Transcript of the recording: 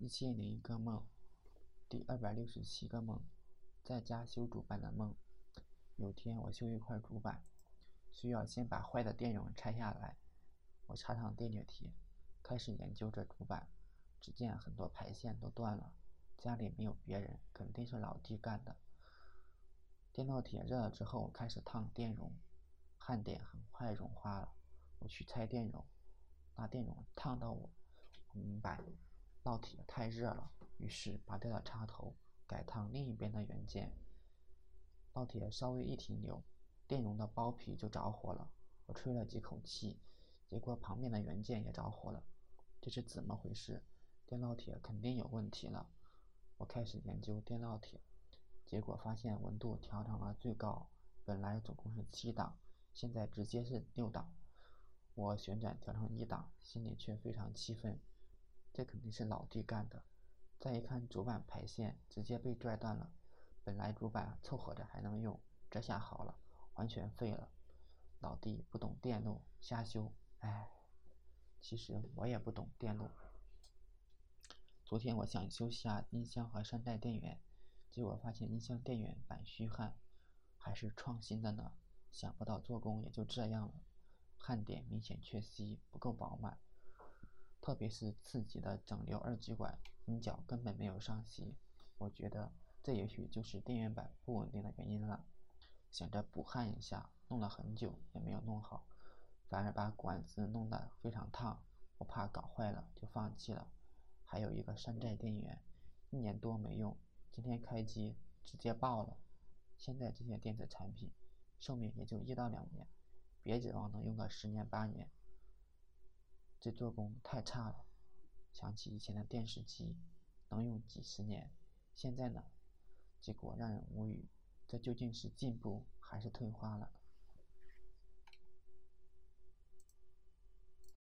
一千零一个梦，第二百六十七个梦，在家修主板的梦。有天我修一块主板，需要先把坏的电容拆下来。我插上电解体，开始研究这主板。只见很多排线都断了，家里没有别人，肯定是老弟干的。电烙铁热了之后，开始烫电容，焊点很快融化了。我去拆电容，那电容烫到我，我明白。烙铁太热了，于是拔掉了插头，改烫另一边的元件。烙铁稍微一停留，电容的包皮就着火了。我吹了几口气，结果旁边的元件也着火了。这是怎么回事？电烙铁肯定有问题了。我开始研究电烙铁，结果发现温度调成了最高，本来总共是七档，现在直接是六档。我旋转调成一档，心里却非常气愤。这肯定是老弟干的。再一看主板排线，直接被拽断了。本来主板凑合着还能用，这下好了，完全废了。老弟不懂电路，瞎修。唉，其实我也不懂电路。昨天我想修下音箱和山寨电源，结果发现音箱电源板虚焊，还是创新的呢。想不到做工也就这样了，焊点明显缺锡，不够饱满。特别是次级的整流二极管，音脚根本没有上锡。我觉得这也许就是电源板不稳定的原因了。想着补焊一下，弄了很久也没有弄好，反而把管子弄得非常烫。我怕搞坏了，就放弃了。还有一个山寨电源，一年多没用，今天开机直接爆了。现在这些电子产品寿命也就一到两年，别指望能用个十年八年。这做工太差了，想起以前的电视机，能用几十年，现在呢？结果让人无语，这究竟是进步还是退化了？